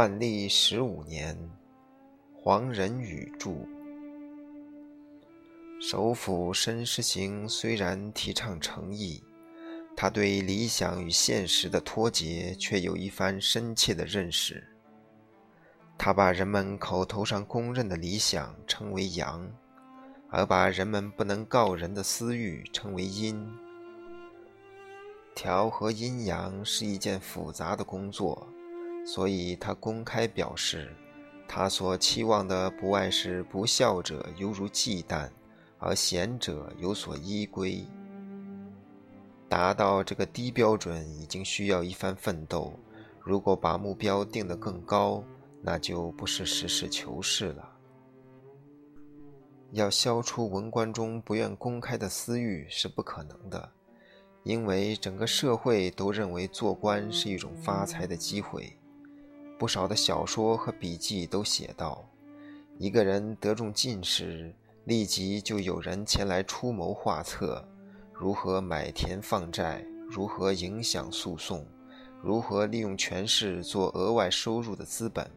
万历十五年，黄仁宇著。首辅申时行虽然提倡诚意，他对理想与现实的脱节却有一番深切的认识。他把人们口头上公认的理想称为阳，而把人们不能告人的私欲称为阴。调和阴阳是一件复杂的工作，所以他公开表示，他所期望的不外是不孝者犹如忌惮，而贤者有所依归。达到这个低标准已经需要一番奋斗，如果把目标定得更高，那就不是实事求是了。要消除文官中不愿公开的私欲是不可能的。因为整个社会都认为做官是一种发财的机会，不少的小说和笔记都写道：一个人得中进士，立即就有人前来出谋划策，如何买田放债，如何影响诉讼，如何利用权势做额外收入的资本。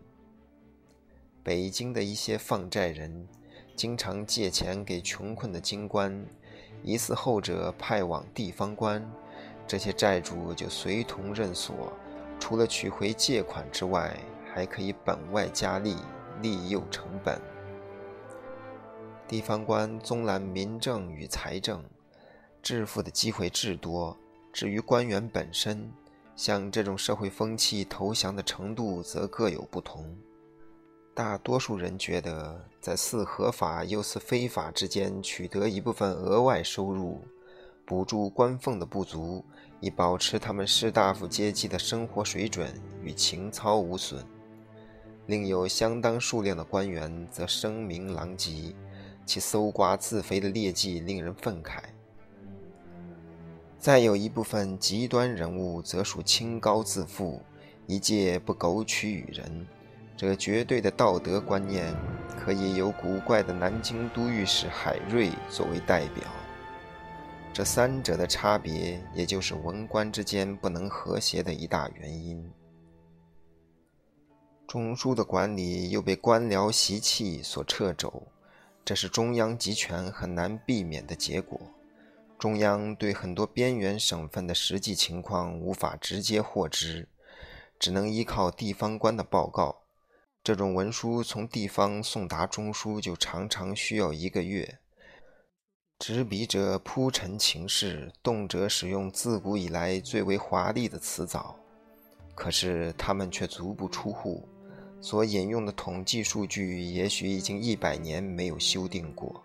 北京的一些放债人，经常借钱给穷困的京官。疑似后者派往地方官，这些债主就随同认所，除了取回借款之外，还可以本外加利，利诱成本。地方官综揽民政与财政，致富的机会至多。至于官员本身，向这种社会风气投降的程度则各有不同。大多数人觉得，在似合法又似非法之间取得一部分额外收入，补助官俸的不足，以保持他们士大夫阶级的生活水准与情操无损。另有相当数量的官员则声名狼藉，其搜刮自肥的劣迹令人愤慨。再有一部分极端人物则属清高自负，一介不苟取与人。这绝对的道德观念，可以由古怪的南京都御史海瑞作为代表。这三者的差别，也就是文官之间不能和谐的一大原因。中枢的管理又被官僚习气所掣肘，这是中央集权很难避免的结果。中央对很多边缘省份的实际情况无法直接获知，只能依靠地方官的报告。这种文书从地方送达中枢，就常常需要一个月。执笔者铺陈情事，动辄使用自古以来最为华丽的辞藻，可是他们却足不出户，所引用的统计数据也许已经一百年没有修订过。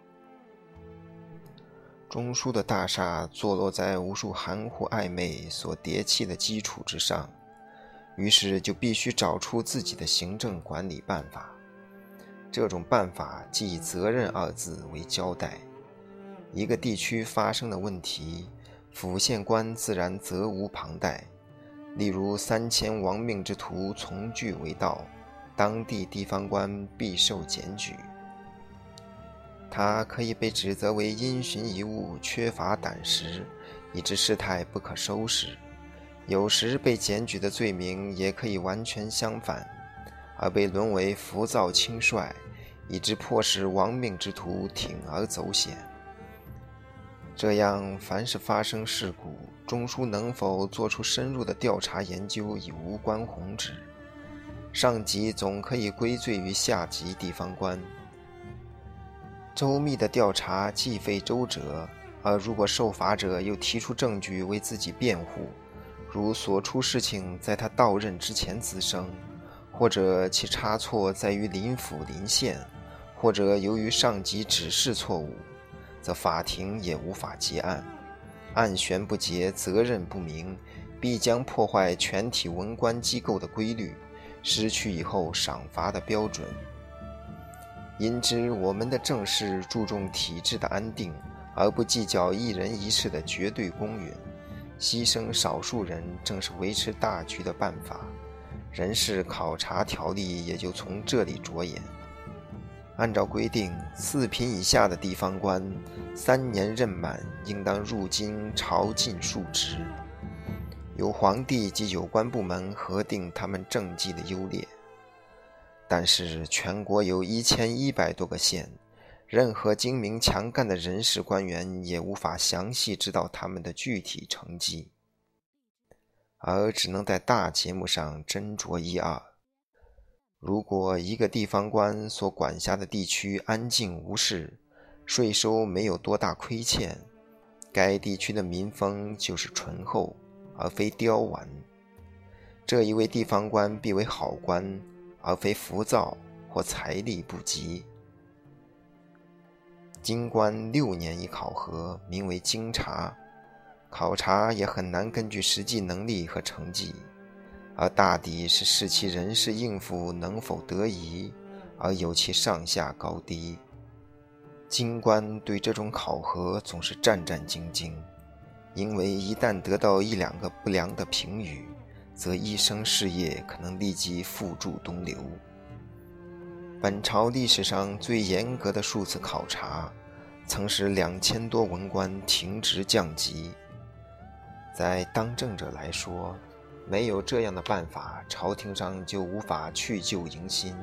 中枢的大厦坐落在无数含糊暧昧所叠砌的基础之上。于是就必须找出自己的行政管理办法。这种办法即以“责任”二字为交代。一个地区发生的问题，府县官自然责无旁贷。例如三千亡命之徒从句为盗，当地地方官必受检举。他可以被指责为因循遗物、缺乏胆识，以致事态不可收拾。有时被检举的罪名也可以完全相反，而被沦为浮躁轻率，以致迫使亡命之徒铤而走险。这样，凡是发生事故，中枢能否做出深入的调查研究已无关宏旨，上级总可以归罪于下级地方官。周密的调查既费周折，而如果受罚者又提出证据为自己辩护。如所出事情在他到任之前滋生，或者其差错在于临府临县，或者由于上级指示错误，则法庭也无法结案。案悬不结，责任不明，必将破坏全体文官机构的规律，失去以后赏罚的标准。因之，我们的政事注重体制的安定，而不计较一人一事的绝对公允。牺牲少数人，正是维持大局的办法。人事考察条例也就从这里着眼。按照规定，四品以下的地方官，三年任满，应当入京朝觐述职，由皇帝及有关部门核定他们政绩的优劣。但是全国有一千一百多个县，任何精明强干的人事官员也无法详细知道他们的具体成绩，而只能在大节目上斟酌一二。如果一个地方官所管辖的地区安静无事，税收没有多大亏欠，该地区的民风就是醇厚，而非刁顽。这一位地方官必为好官。而非浮躁或财力不及。京官六年一考核，名为京察。考察也很难根据实际能力和成绩，而大抵是视其人事应付能否得宜，而有其上下高低。京官对这种考核总是战战兢兢，因为一旦得到一两个不良的评语。则一生事业可能立即付诸东流。本朝历史上最严格的数次考察，曾使两千多文官停职降级。在当政者来说，没有这样的办法，朝廷上就无法去旧迎新；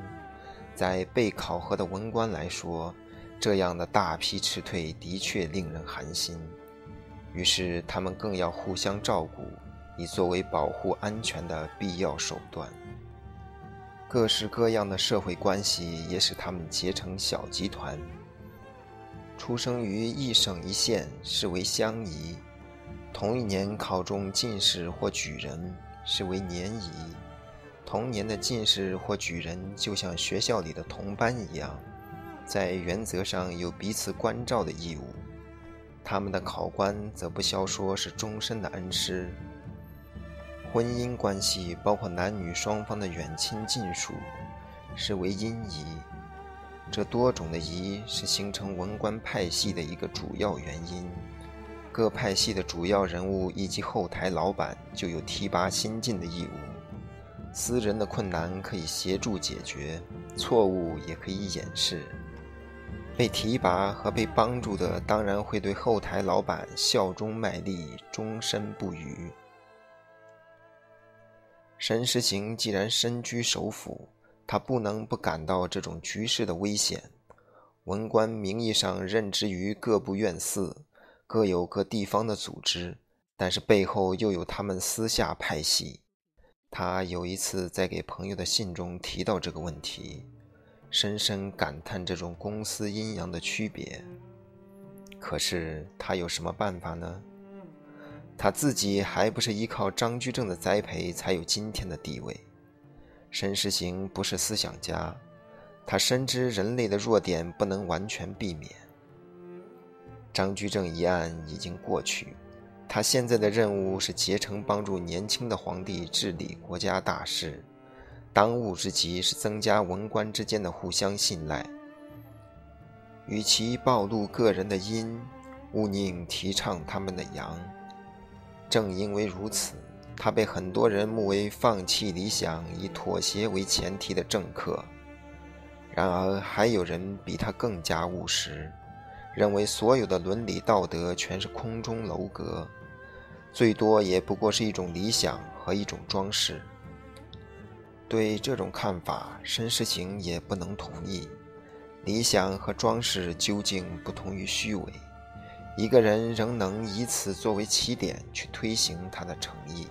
在被考核的文官来说，这样的大批辞退的确令人寒心。于是他们更要互相照顾。以作为保护安全的必要手段。各式各样的社会关系也使他们结成小集团。出生于一省一县视为乡仪，同一年考中进士或举人是为年仪。同年的进士或举人就像学校里的同班一样，在原则上有彼此关照的义务。他们的考官则不消说是终身的恩师。婚姻关系包括男女双方的远亲近属，是为姻仪。这多种的仪是形成文官派系的一个主要原因。各派系的主要人物以及后台老板就有提拔新进的义务。私人的困难可以协助解决，错误也可以掩饰。被提拔和被帮助的当然会对后台老板效忠卖力，终身不渝。沈世行既然身居首府，他不能不感到这种局势的危险。文官名义上任职于各部院寺，各有各地方的组织，但是背后又有他们私下派系。他有一次在给朋友的信中提到这个问题，深深感叹这种公私阴阳的区别。可是他有什么办法呢？他自己还不是依靠张居正的栽培才有今天的地位。申世行不是思想家，他深知人类的弱点不能完全避免。张居正一案已经过去，他现在的任务是竭诚帮助年轻的皇帝治理国家大事，当务之急是增加文官之间的互相信赖。与其暴露个人的阴，勿宁提倡他们的阳。正因为如此，他被很多人目为放弃理想、以妥协为前提的政客。然而，还有人比他更加务实，认为所有的伦理道德全是空中楼阁，最多也不过是一种理想和一种装饰。对这种看法，申世行也不能同意。理想和装饰究竟不同于虚伪。一个人仍能以此作为起点去推行他的诚意。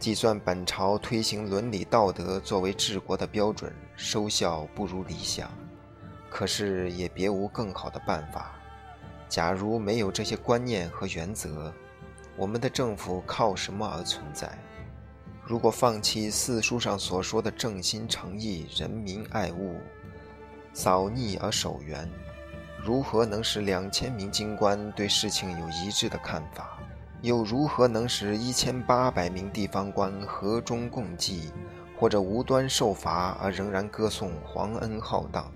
计算本朝推行伦理道德作为治国的标准，收效不如理想，可是也别无更好的办法。假如没有这些观念和原则，我们的政府靠什么而存在？如果放弃四书上所说的正心诚意、人民爱物、扫逆而守元。如何能使两千名京官对事情有一致的看法？又如何能使一千八百名地方官和衷共济，或者无端受罚而仍然歌颂皇恩浩荡？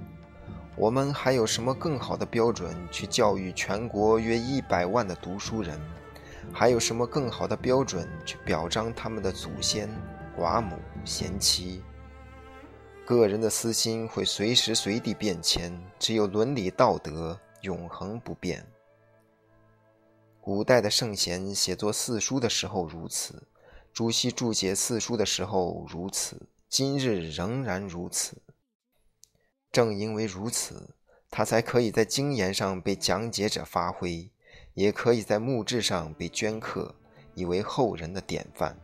我们还有什么更好的标准去教育全国约一百万的读书人？还有什么更好的标准去表彰他们的祖先、寡母、贤妻？个人的私心会随时随地变迁，只有伦理道德永恒不变。古代的圣贤写作四书的时候如此，朱熹注解四书的时候如此，今日仍然如此。正因为如此，他才可以在经言上被讲解者发挥，也可以在墓志上被镌刻，以为后人的典范。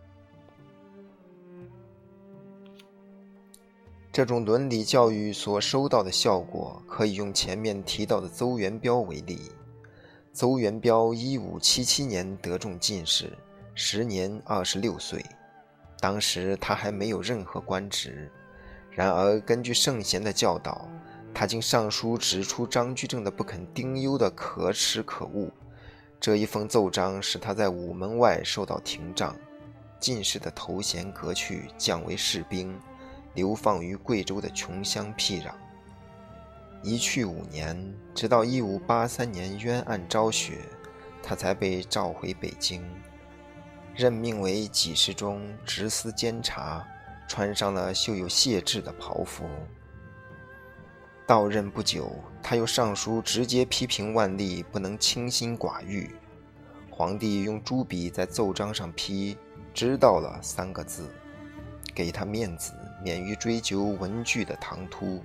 这种伦理教育所收到的效果，可以用前面提到的邹元标为例。邹元标一五七七年得中进士，时年二十六岁。当时他还没有任何官职，然而根据圣贤的教导，他竟上书指出张居正的不肯丁忧的可耻可恶。这一封奏章使他在午门外受到廷杖，进士的头衔革去，降为士兵。流放于贵州的穷乡僻壤，一去五年，直到一五八三年冤案昭雪，他才被召回北京，任命为给事中执司监察，穿上了绣有谢志的袍服。到任不久，他又上书直接批评万历不能清心寡欲，皇帝用朱笔在奏章上批“知道了”三个字，给他面子。免于追究文句的唐突。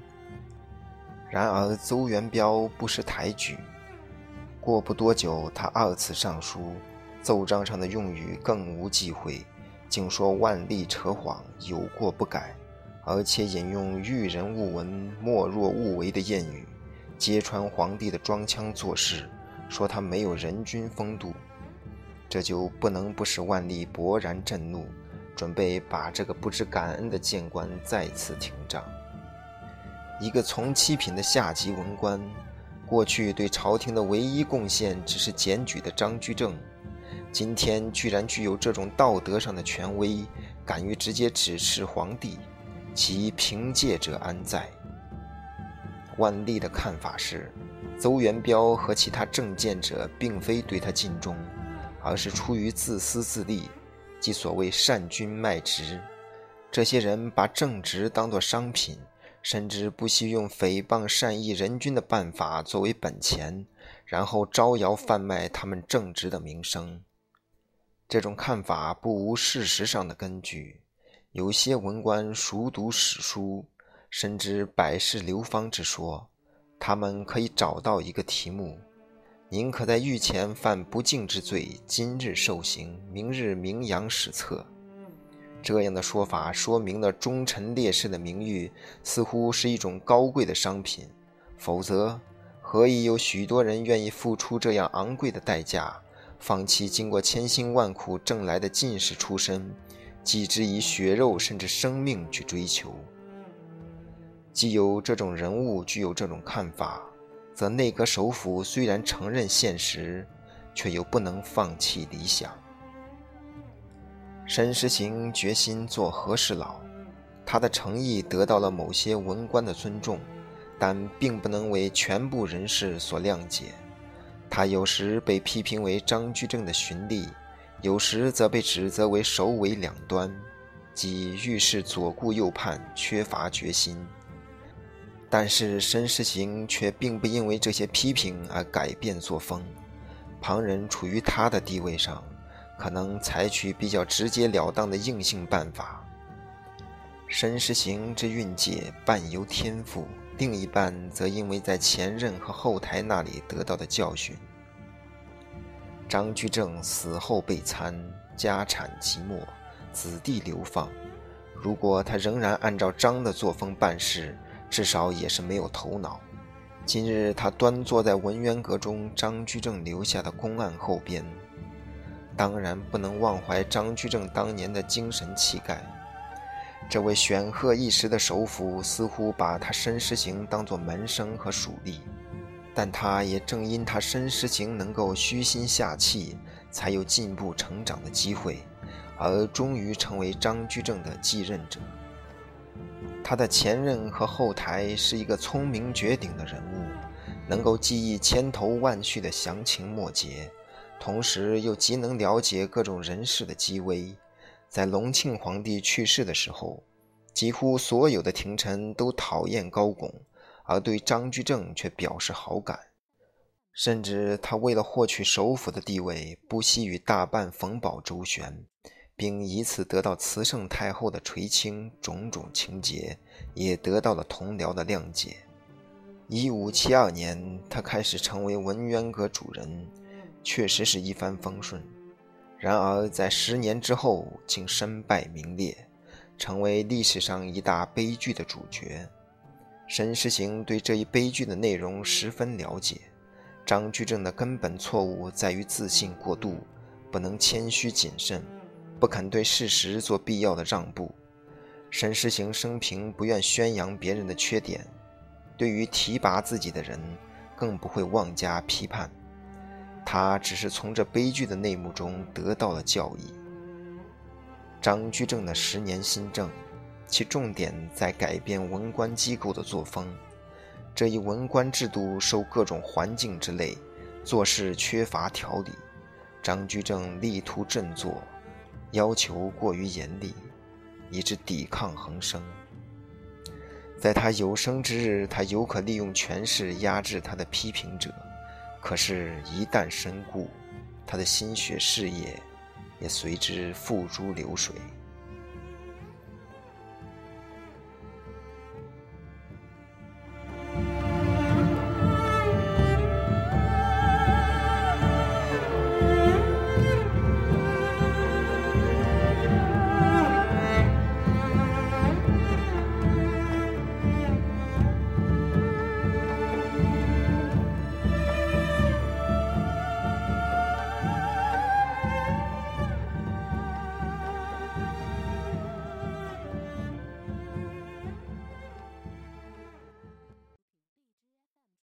然而邹元标不识抬举，过不多久，他二次上书，奏章上的用语更无忌讳，竟说万历扯谎，有过不改，而且引用“遇人勿闻，莫若勿为”的谚语，揭穿皇帝的装腔作势，说他没有人君风度，这就不能不使万历勃然震怒。准备把这个不知感恩的谏官再次停杖。一个从七品的下级文官，过去对朝廷的唯一贡献只是检举的张居正，今天居然具有这种道德上的权威，敢于直接指斥皇帝，其凭借者安在？万历的看法是，邹元标和其他政见者并非对他尽忠，而是出于自私自利。即所谓善君卖直，这些人把正直当作商品，甚至不惜用诽谤善意人君的办法作为本钱，然后招摇贩卖他们正直的名声。这种看法不无事实上的根据。有些文官熟读史书，深知百世流芳之说，他们可以找到一个题目。宁可在御前犯不敬之罪，今日受刑，明日名扬史册。这样的说法说明了忠臣烈士的名誉似乎是一种高贵的商品，否则何以有许多人愿意付出这样昂贵的代价，放弃经过千辛万苦挣来的进士出身，继之以血肉甚至生命去追求？既有这种人物具有这种看法。则内阁首辅虽然承认现实，却又不能放弃理想。申时行决心做和事佬，他的诚意得到了某些文官的尊重，但并不能为全部人士所谅解。他有时被批评为张居正的循吏，有时则被指责为首尾两端，即遇事左顾右盼，缺乏决心。但是申时行却并不因为这些批评而改变作风，旁人处于他的地位上，可能采取比较直截了当的硬性办法。申时行之运界半由天赋，另一半则因为在前任和后台那里得到的教训。张居正死后被参，家产即没，子弟流放。如果他仍然按照张的作风办事，至少也是没有头脑。今日他端坐在文渊阁中张居正留下的公案后边，当然不能忘怀张居正当年的精神气概。这位显赫一时的首辅似乎把他申时行当作门生和属吏，但他也正因他申时行能够虚心下气，才有进步成长的机会，而终于成为张居正的继任者。他的前任和后台是一个聪明绝顶的人物，能够记忆千头万绪的详情末节，同时又极能了解各种人事的机微。在隆庆皇帝去世的时候，几乎所有的廷臣都讨厌高拱，而对张居正却表示好感。甚至他为了获取首辅的地位，不惜与大半冯保周旋，并以此得到慈圣太后的垂青，种种情节也得到了同僚的谅解。一五七二年，他开始成为文渊阁主人，确实是一帆风顺。然而在十年之后，竟身败名裂，成为历史上一大悲剧的主角。沈世行对这一悲剧的内容十分了解。张居正的根本错误在于自信过度，不能谦虚谨慎。不肯对事实做必要的让步，沈世行生平不愿宣扬别人的缺点，对于提拔自己的人，更不会妄加批判。他只是从这悲剧的内幕中得到了教益。张居正的十年新政，其重点在改变文官机构的作风。这一文官制度受各种环境之累，做事缺乏条理。张居正力图振作。要求过于严厉，以致抵抗横生。在他有生之日，他犹可利用权势压制他的批评者；可是，一旦身故，他的心血事业也随之付诸流水。